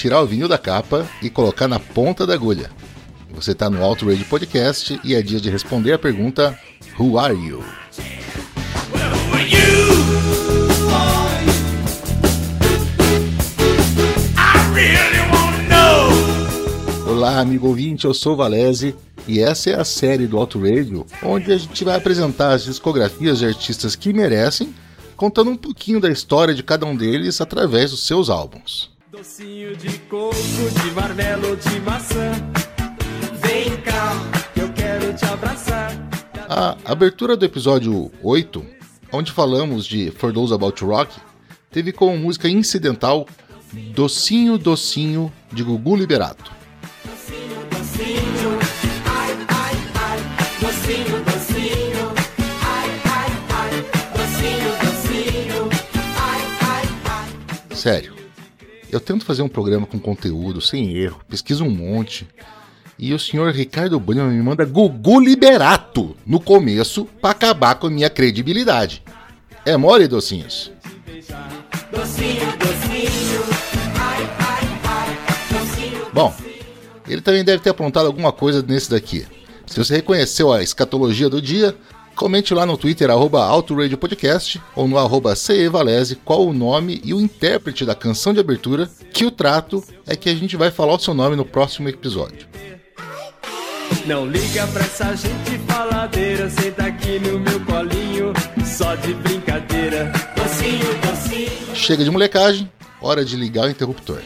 tirar o vinil da capa e colocar na ponta da agulha. Você está no Outrage Podcast e é dia de responder a pergunta Who are you? Olá, amigo ouvinte, eu sou o Valese e essa é a série do Outrage onde a gente vai apresentar as discografias de artistas que merecem, contando um pouquinho da história de cada um deles através dos seus álbuns. Docinho de coco, de marmelo, de maçã. Vem cá, eu quero te abraçar. A abertura do episódio 8, onde falamos de For Those About Rock, teve como música incidental Docinho Docinho de Gugu Liberato. Docinho, docinho, ai, ai, ai. Docinho, docinho, ai, ai, ai. Docinho, docinho, ai, ai, ai. Sério, eu tento fazer um programa com conteúdo, sem erro, pesquiso um monte. E o senhor Ricardo Bueno me manda Gugu Liberato no começo pra acabar com a minha credibilidade. É mole, docinhos? Bom, ele também deve ter aprontado alguma coisa nesse daqui. Se você reconheceu a escatologia do dia, comente lá no Twitter, arroba Podcast, ou no arroba CEValese qual o nome e o intérprete da canção de abertura, que o trato é que a gente vai falar o seu nome no próximo episódio. Não liga pra essa gente faladeira, senta aqui no meu colinho, só de brincadeira. Docinho, docinho. Chega de molecagem, hora de ligar o interruptor.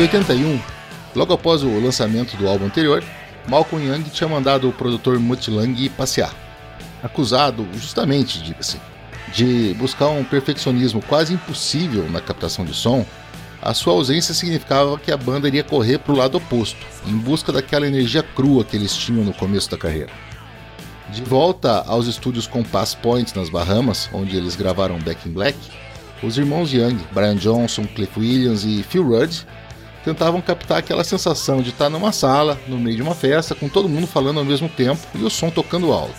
Em 81, logo após o lançamento do álbum anterior, Malcolm Young tinha mandado o produtor Mutt Lang passear, acusado, justamente, diga-se, de buscar um perfeccionismo quase impossível na captação de som. A sua ausência significava que a banda iria correr para o lado oposto, em busca daquela energia crua que eles tinham no começo da carreira. De volta aos estúdios Compass Point nas Bahamas, onde eles gravaram Back in Black, os irmãos Young, Brian Johnson, Cliff Williams e Phil Rudd tentavam captar aquela sensação de estar numa sala, no meio de uma festa, com todo mundo falando ao mesmo tempo e o som tocando alto.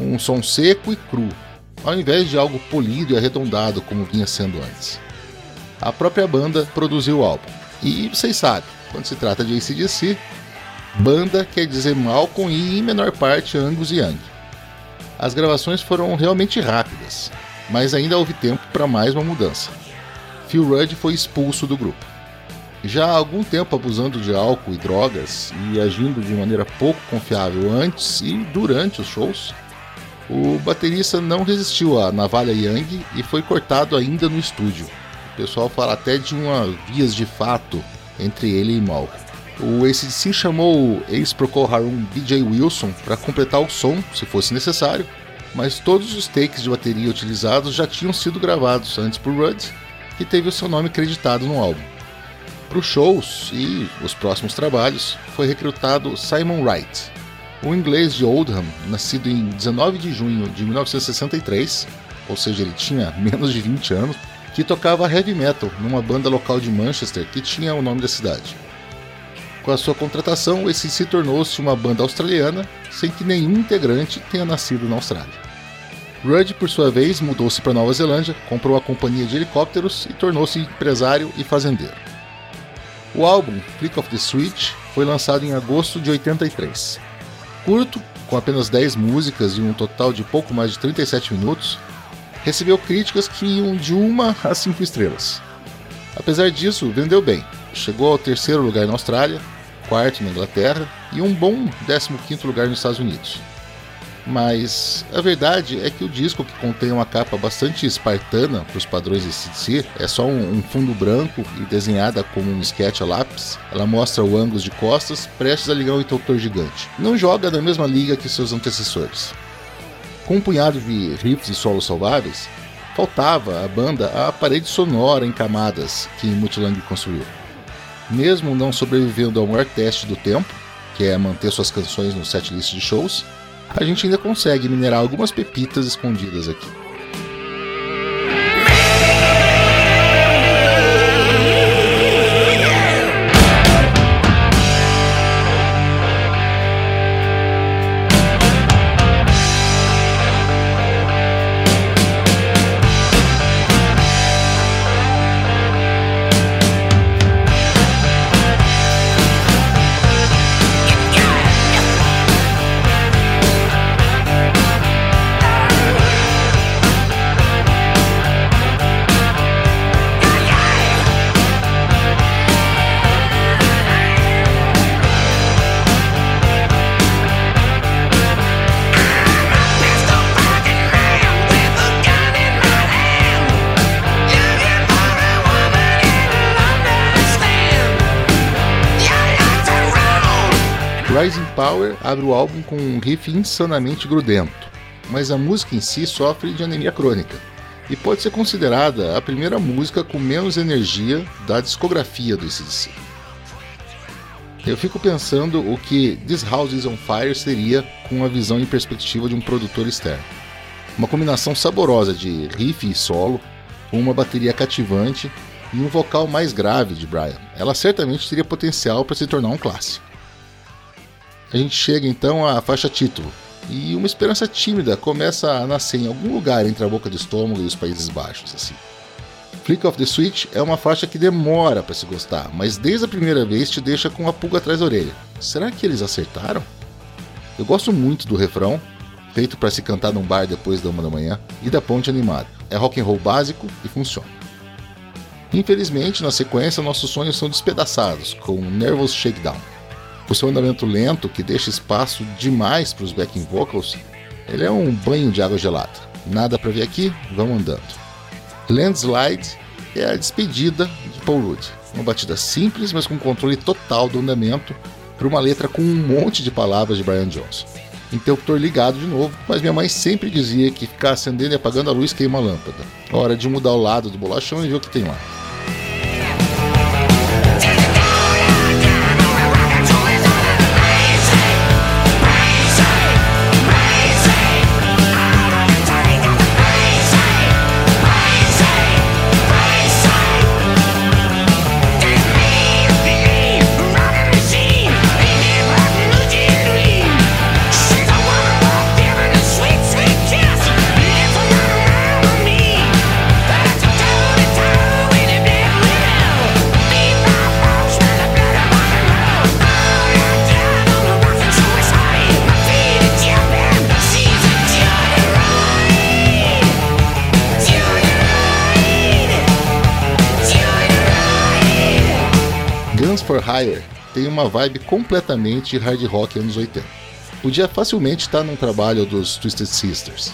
Um som seco e cru, ao invés de algo polido e arredondado como vinha sendo antes. A própria banda produziu o álbum. E vocês sabem, quando se trata de ACDC, banda quer dizer Malcolm e, em menor parte, Angus Young. As gravações foram realmente rápidas, mas ainda houve tempo para mais uma mudança. Phil Rudd foi expulso do grupo. Já há algum tempo abusando de álcool e drogas e agindo de maneira pouco confiável antes e durante os shows, o baterista não resistiu à navalha Young e foi cortado ainda no estúdio. O pessoal fala até de uma vias de fato entre ele e Malcolm. O ACDC chamou o ex-Procol Harum BJ Wilson para completar o som, se fosse necessário, mas todos os takes de bateria utilizados já tinham sido gravados antes por Rudd, que teve o seu nome creditado no álbum. Para os shows e os próximos trabalhos, foi recrutado Simon Wright, um inglês de Oldham, nascido em 19 de junho de 1963, ou seja, ele tinha menos de 20 anos, que tocava heavy metal numa banda local de Manchester que tinha o nome da cidade. Com a sua contratação, esse se tornou-se uma banda australiana, sem que nenhum integrante tenha nascido na Austrália. Rudd, por sua vez, mudou-se para Nova Zelândia, comprou a companhia de helicópteros e tornou-se empresário e fazendeiro. O álbum Flick of the Switch foi lançado em agosto de 83. Curto, com apenas 10 músicas e um total de pouco mais de 37 minutos, recebeu críticas que iam de uma a 5 estrelas. Apesar disso, vendeu bem. Chegou ao terceiro lugar na Austrália, quarto na Inglaterra e um bom 15º lugar nos Estados Unidos. Mas a verdade é que o disco, que contém uma capa bastante espartana para os padrões de CDC, é só um, um, fundo branco e desenhada como um sketch a lápis. Ela mostra o ângulo de costas, prestes a ligar um interruptor gigante. Não joga na mesma liga que seus antecessores. Com um punhado de riffs e solos salváveis, faltava à banda a parede sonora em camadas que Mutilang construiu. Mesmo não sobrevivendo ao maior teste do tempo, que é manter suas canções no setlist de shows, a gente ainda consegue minerar algumas pepitas escondidas aqui. Power abre o álbum com um riff insanamente grudento, mas a música em si sofre de anemia crônica e pode ser considerada a primeira música com menos energia da discografia do ACDC. Eu fico pensando o que This House is on Fire seria com a visão e perspectiva de um produtor externo. Uma combinação saborosa de riff e solo, uma bateria cativante e um vocal mais grave de Brian. Ela certamente teria potencial para se tornar um clássico. A gente chega então à faixa título, e uma esperança tímida começa a nascer em algum lugar entre a boca do estômago e os Países Baixos, assim. Flick of the Switch é uma faixa que demora para se gostar, mas desde a primeira vez te deixa com a pulga atrás da orelha. Será que eles acertaram? Eu gosto muito do refrão, feito para se cantar num bar depois da uma da manhã, e da ponte animada. É rock and roll básico e funciona. Infelizmente, na sequência, nossos sonhos são despedaçados com Nervous Shakedown. O seu andamento lento, que deixa espaço demais para os backing vocals, ele é um banho de água gelada. Nada para ver aqui, vamos andando. Landslide é a despedida de Paul Rudd. Uma batida simples, mas com controle total do andamento, para uma letra com um monte de palavras de Brian Johnson. Interruptor ligado de novo, mas minha mãe sempre dizia que ficar acendendo e apagando a luz queima a lâmpada. Hora de mudar o lado do bolachão e ver o que tem lá. For Hire tem uma vibe completamente hard rock anos 80. Podia facilmente estar num trabalho dos Twisted Sisters.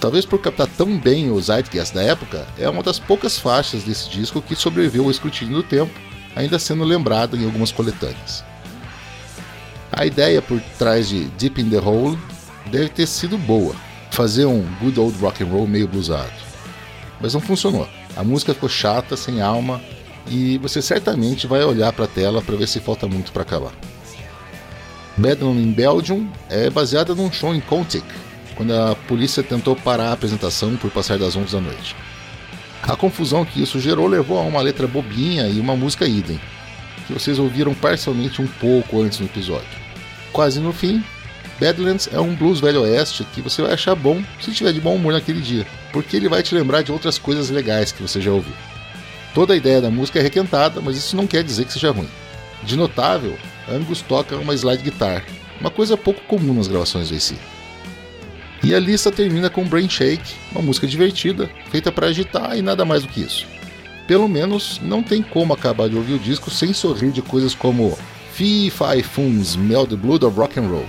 Talvez por captar tão bem o zeitgeist da época, é uma das poucas faixas desse disco que sobreviveu ao escrutínio do tempo ainda sendo lembrada em algumas coletâneas. A ideia por trás de Deep in the Hole deve ter sido boa, fazer um good old rock and roll meio blusado. Mas não funcionou. A música ficou chata, sem alma, e você certamente vai olhar para a tela para ver se falta muito para acabar. Bedlam in Belgium é baseada num show em Contic, quando a polícia tentou parar a apresentação por passar das 11 da noite. A confusão que isso gerou levou a uma letra bobinha e uma música idem, que vocês ouviram parcialmente um pouco antes no episódio. Quase no fim, Badlands é um blues velho oeste que você vai achar bom se estiver de bom humor naquele dia, porque ele vai te lembrar de outras coisas legais que você já ouviu. Toda a ideia da música é requentada, mas isso não quer dizer que seja ruim. De notável, Angus toca uma slide guitar, uma coisa pouco comum nas gravações do AC. E a lista termina com Brain Shake, uma música divertida, feita para agitar e nada mais do que isso. Pelo menos não tem como acabar de ouvir o disco sem sorrir de coisas como Fee Fi Fum Smell the Blood of Rock and Roll.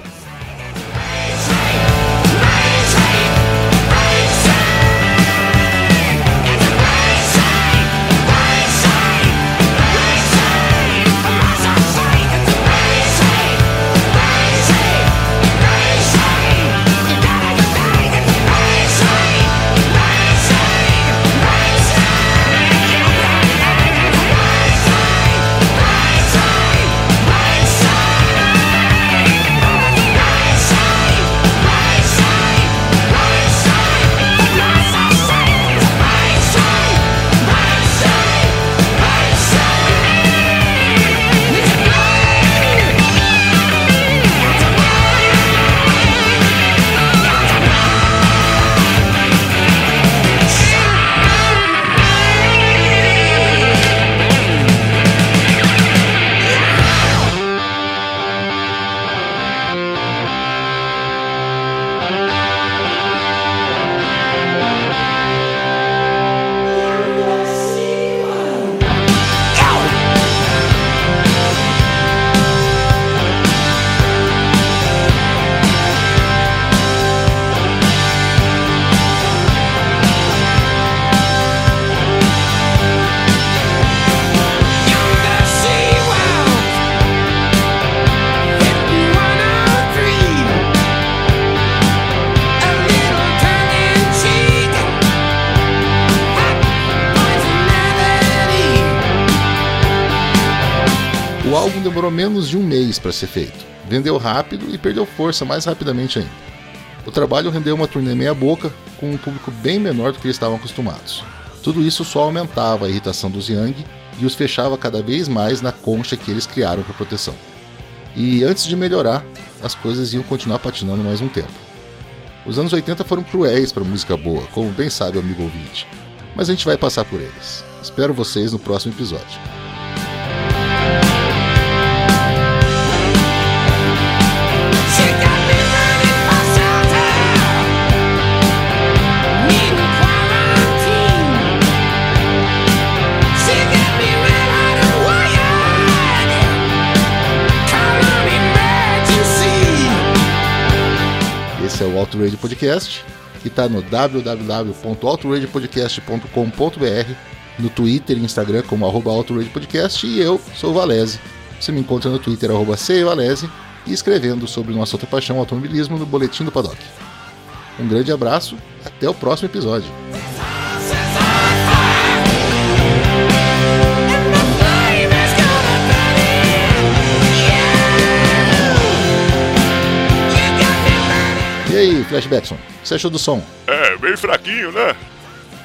Menos de um mês para ser feito. Vendeu rápido e perdeu força mais rapidamente ainda. O trabalho rendeu uma turnê meia boca, com um público bem menor do que eles estavam acostumados. Tudo isso só aumentava a irritação dos Young e os fechava cada vez mais na concha que eles criaram para proteção. E antes de melhorar, as coisas iam continuar patinando mais um tempo. Os anos 80 foram cruéis para música boa, como bem sabe o amigo ouvinte, mas a gente vai passar por eles. Espero vocês no próximo episódio. Esse é o Radio Podcast, que está no www.autoradiopodcast.com.br, no Twitter e Instagram como arroba Podcast, e eu sou o Valese. Você me encontra no Twitter, arroba Valese, e escrevendo sobre nossa outra paixão, automobilismo, no Boletim do Paddock. Um grande abraço, até o próximo episódio. E aí, Flashbackson, o que você achou do som? É, bem fraquinho, né?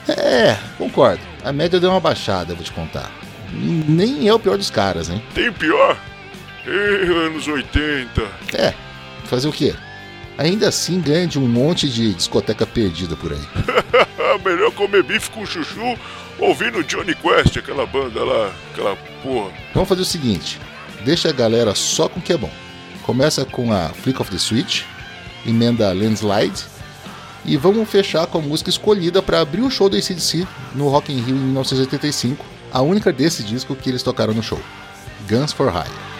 É, concordo. A média deu uma baixada, vou te contar. Nem é o pior dos caras, hein? Tem pior? Ih, anos 80. É, fazer o quê? Ainda assim ganha de um monte de discoteca perdida por aí. Melhor comer bife com chuchu ouvindo Johnny Quest, aquela banda lá, aquela porra. Vamos fazer o seguinte: deixa a galera só com o que é bom. Começa com a Flick of the Switch, emenda Landslide e vamos fechar com a música escolhida para abrir o show do ACDC no Rock in Rio em 1985, a única desse disco que eles tocaram no show: Guns for Hire.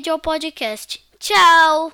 Auto Radio Podcast. Tchau!